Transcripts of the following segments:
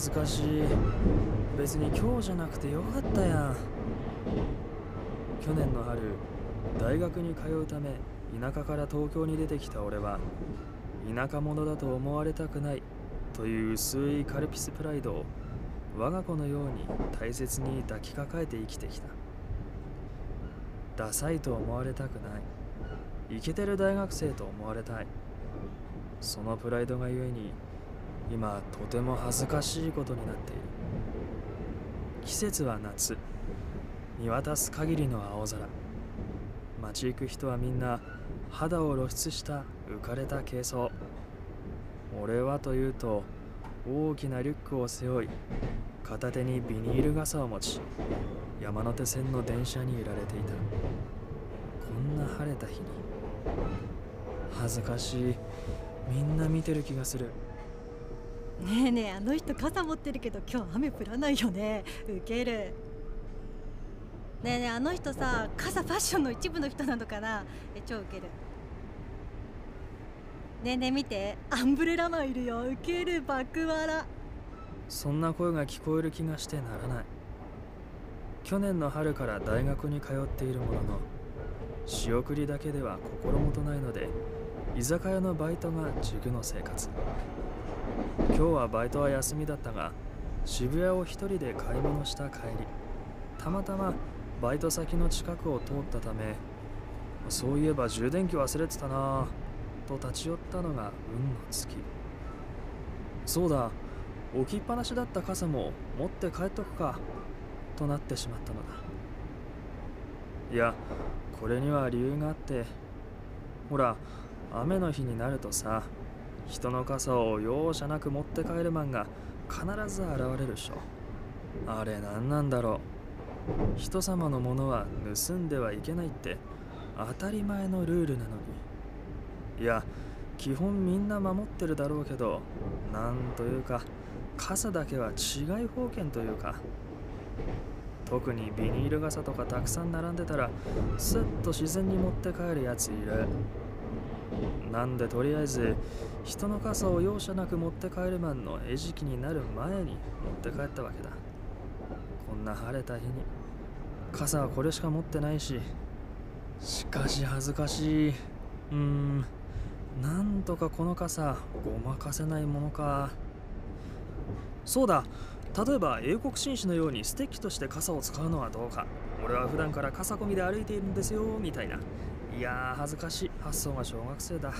恥ずかしい。別に今日じゃなくてよかったやん。去年の春大学に通うため田舎から東京に出てきた俺は田舎者だと思われたくないという薄いカルピスプライドを我が子のように大切に抱きかかえて生きてきた。ダサいと思われたくない。イケてる大学生と思われたい。そのプライドがゆえに今とても恥ずかしいことになっている。季節は夏。見渡す限りの青空。街行く人はみんな肌を露出した浮かれた軽装。俺はというと大きなリュックを背負い片手にビニール傘を持ち山手線の電車に揺られていた。こんな晴れた日に。恥ずかしい。みんな見てる気がする。ねえねえあの人傘持ってるけど今日雨降らないよね。ウケる。ねえねえあの人さ傘ファッションの一部の人なのかな。え超ウケる。ねえねえ見て。アンブレラマンいるよ。ウケる爆笑。そんな声が聞こえる気がしてならない。去年の春から大学に通っているものの仕送りだけでは心もとないので居酒屋のバイトが塾の生活。今日はバイトは休みだったが渋谷を一人で買い物した帰りたまたまバイト先の近くを通ったためそういえば充電器忘れてたなと立ち寄ったのが運の尽き。そうだ置きっぱなしだった傘も持って帰っとくかとなってしまったのだ。いやこれには理由があってほら雨の日になるとさ人の傘を容赦なく持って帰るマンが必ず現れるしょあれ何なんだろう。人様のものは盗んではいけないって当たり前のルールなのに。いや基本みんな守ってるだろうけどなんというか傘だけは違い保険というか。特にビニール傘とかたくさん並んでたらスッと自然に持って帰るやついる。なんでとりあえず人の傘を容赦なく持って帰るマンの餌食になる前に持って帰ったわけだ。こんな晴れた日に傘はこれしか持ってないししかし恥ずかしい。うーんなんとかこの傘ごまかせないものか。そうだ例えば英国紳士のようにステッキとして傘を使うのはどうか。俺は普段から傘込みで歩いているんですよみたいな。いやー恥ずかしい。発想が小学生だ。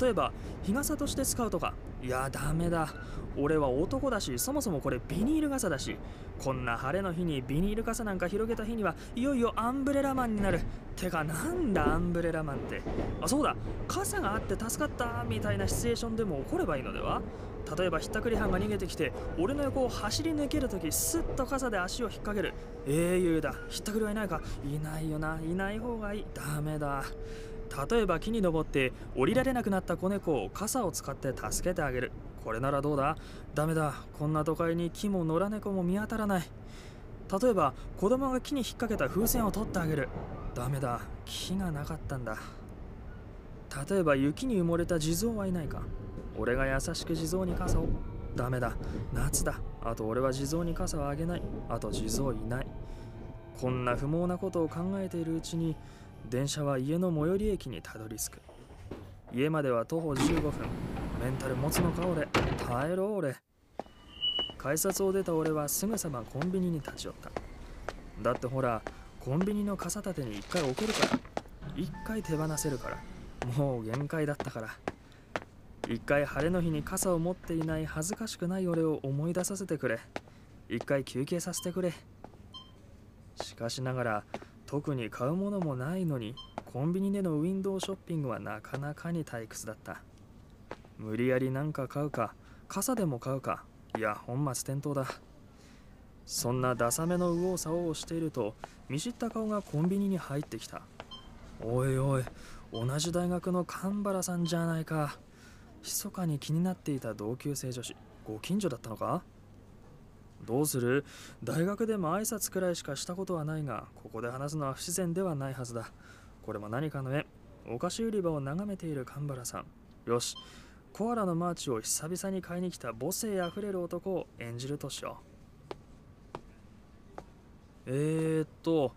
例えば日傘として使うとか。いやダメだ。俺は男だしそもそもこれビニール傘だし。こんな晴れの日にビニール傘なんか広げた日にはいよいよアンブレラマンになる。てかなんだアンブレラマンって。あそうだ。傘があって助かったみたいなシチュエーションでも起こればいいのでは？例えばひったくり犯が逃げてきて俺の横を走り抜けるときスッと傘で足を引っ掛ける。英雄だ。ひったくりはいないか。いないよな。いない方がいい。ダメだ。例えば木に登って降りられなくなった子猫を傘を使って助けてあげる。これならどうだ？ダメだ。こんな都会に木も野良猫も見当たらない。例えば子供が木に引っ掛けた風船を取ってあげる。ダメだ。木がなかったんだ。例えば雪に埋もれた地蔵はいないか。俺が優しく地蔵に傘を。ダメだ。夏だ。あと俺は地蔵に傘をあげない。あと地蔵いない。こんな不毛なことを考えているうちに電車は家の最寄り駅にたどり着く。家までは徒歩15分。メンタル持つのか俺。耐えろ俺。改札を出た俺はすぐさまコンビニに立ち寄った。だってほらコンビニの傘立てに一回置けるから。一回手放せるから。もう限界だったから。一回晴れの日に傘を持っていない恥ずかしくない俺を思い出させてくれ。一回休憩させてくれ。しかしながら特に買うものもないのにコンビニでのウィンドウショッピングはなかなかに退屈だった。無理やり何か買うか傘でも買うか。いや本末転倒だ。そんなダサめの右往左往をしていると見知った顔がコンビニに入ってきた。おいおい同じ大学の神原さんじゃないか。密かに気になっていた同級生女子。ご近所だったのか？どうする？大学でも挨拶くらいしかしたことはないがここで話すのは不自然ではないはずだ。これも何かの縁。お菓子売り場を眺めている神原さん。よし。コアラのマーチを久々に買いに来た母性あふれる男を演じるとしよう。えー、っと。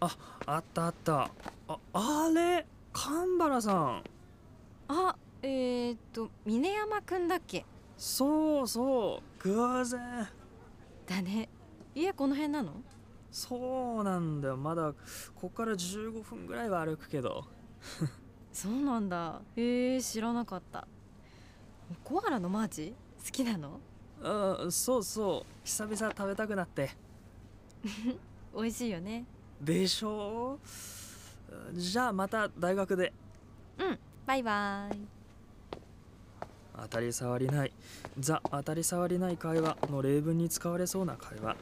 ああったあった。ああれ？神原さん。あえー、っと峰山くんだっけ？そうそう偶然。だね。家この辺なの？そうなんだよ。まだこっから15分ぐらいは歩くけど。そうなんだ。へえー、知らなかった。コアラのマーチ？好きなの？うんそうそう。久々食べたくなって。美味しいよね。でしょ？じゃあまた大学で。うんバイバイ当たり障りない。ザ当たり障りない会話の例文に使われそうな会話。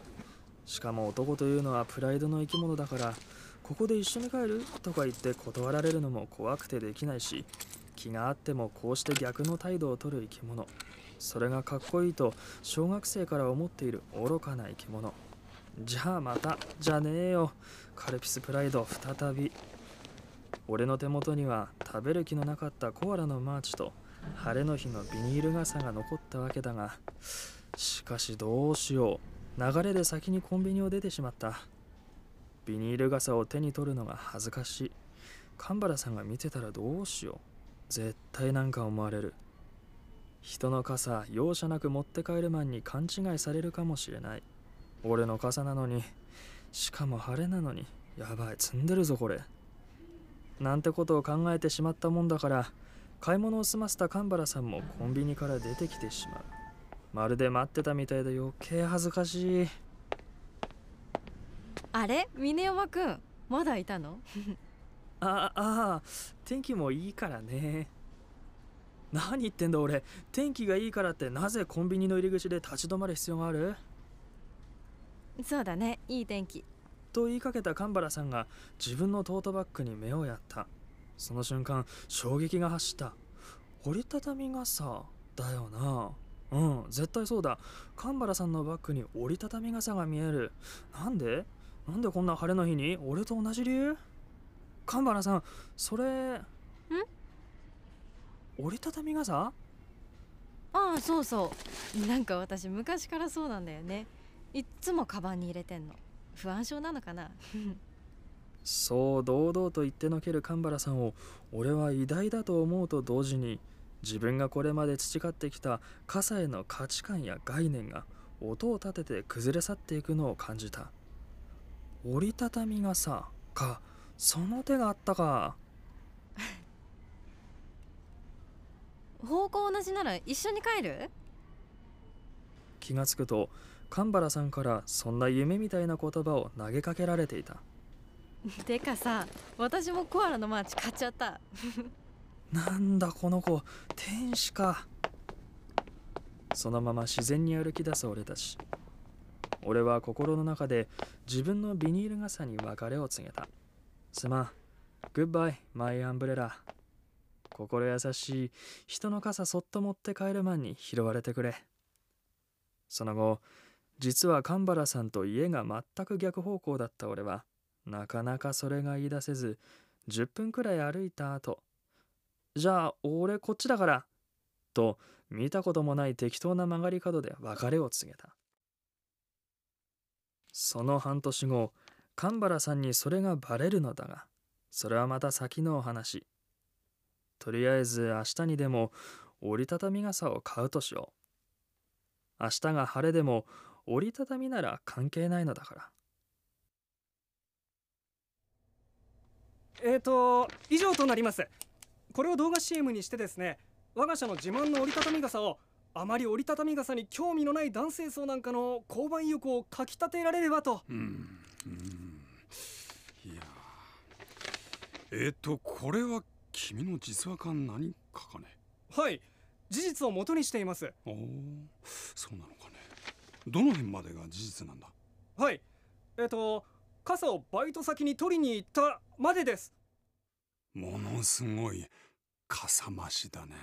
しかも男というのはプライドの生き物だからここで一緒に帰るとか言って断られるのも怖くてできないし気があってもこうして逆の態度をとる生き物。それがかっこいいと小学生から思っている愚かな生き物。じゃあまたじゃねえよ。カルピスプライド再び。俺の手元には食べる気のなかったコアラのマーチと晴れの日のビニール傘が残ったわけだがしかしどうしよう。流れで先にコンビニを出てしまった。ビニール傘を手に取るのが恥ずかしい。神原さんが見てたらどうしよう。絶対なんか思われる。人の傘容赦なく持って帰るマンに勘違いされるかもしれない。俺の傘なのに。しかも晴れなのに。やばい積んでるぞこれ。なんてことを考えてしまったもんだから買い物を済ませた神原さんもコンビニから出てきてしまう。まるで待ってたみたいで余計恥ずかしい。あれ？峰山くんまだいたの？ああ天気もいいからね。何言ってんだ俺。天気がいいからってなぜコンビニの入り口で立ち止まる必要がある？そうだね。いい天気。と言いかけた神原さんが自分のトートバッグに目をやったその瞬間衝撃が走った。折りたたみ傘だよな。うん絶対そうだ。神原さんのバッグに折りたたみ傘が見える。なんで？なんでこんな晴れの日に？俺と同じ理由？神原さんそれん？折りたたみ傘？ああそうそう。なんか私昔からそうなんだよね。いっつもカバンに入れてんの。不安症なのかな？そう堂々と言ってのける神原さんを俺は偉大だと思うと同時に自分がこれまで培ってきた傘への価値観や概念が音を立てて崩れ去っていくのを感じた。折りたたみ傘か。その手があったか。方向同じなら一緒に帰る？気がつくと神原さんからそんな夢みたいな言葉を投げかけられていた てかさ私もコアラのマーチ買っちゃった。なんだこの子天使か。そのまま自然に歩き出す俺たち。俺は心の中で自分のビニール傘に別れを告げた。すまん。 Goodbye my umbrella 心優しい人の傘そっと持って帰るマンに拾われてくれ。その後実は神原さんと家が全く逆方向だった俺はなかなかそれが言い出せず10分くらい歩いた後じゃあ俺こっちだからと見たこともない適当な曲がり角で別れを告げた。その半年後神原さんにそれがバレるのだがそれはまた先のお話。とりあえず明日にでも折りたたみ傘を買うとしよう。明日が晴れでも折りたたみなら関係ないのだから。えーと以上となります。これを動画 CM にしてですね我が社の自慢の折りたたみ傘をあまり折りたたみ傘に興味のない男性層なんかの購買意欲をかきたてられればと。うんうん。いやえっ、とこれは君の実話か何かかね？はい。事実を元にしています。おおそうなのかね。どの辺までが事実なんだ？はい。えーと傘をバイト先に取りに行ったまでです。ものすごいかさ増しだね。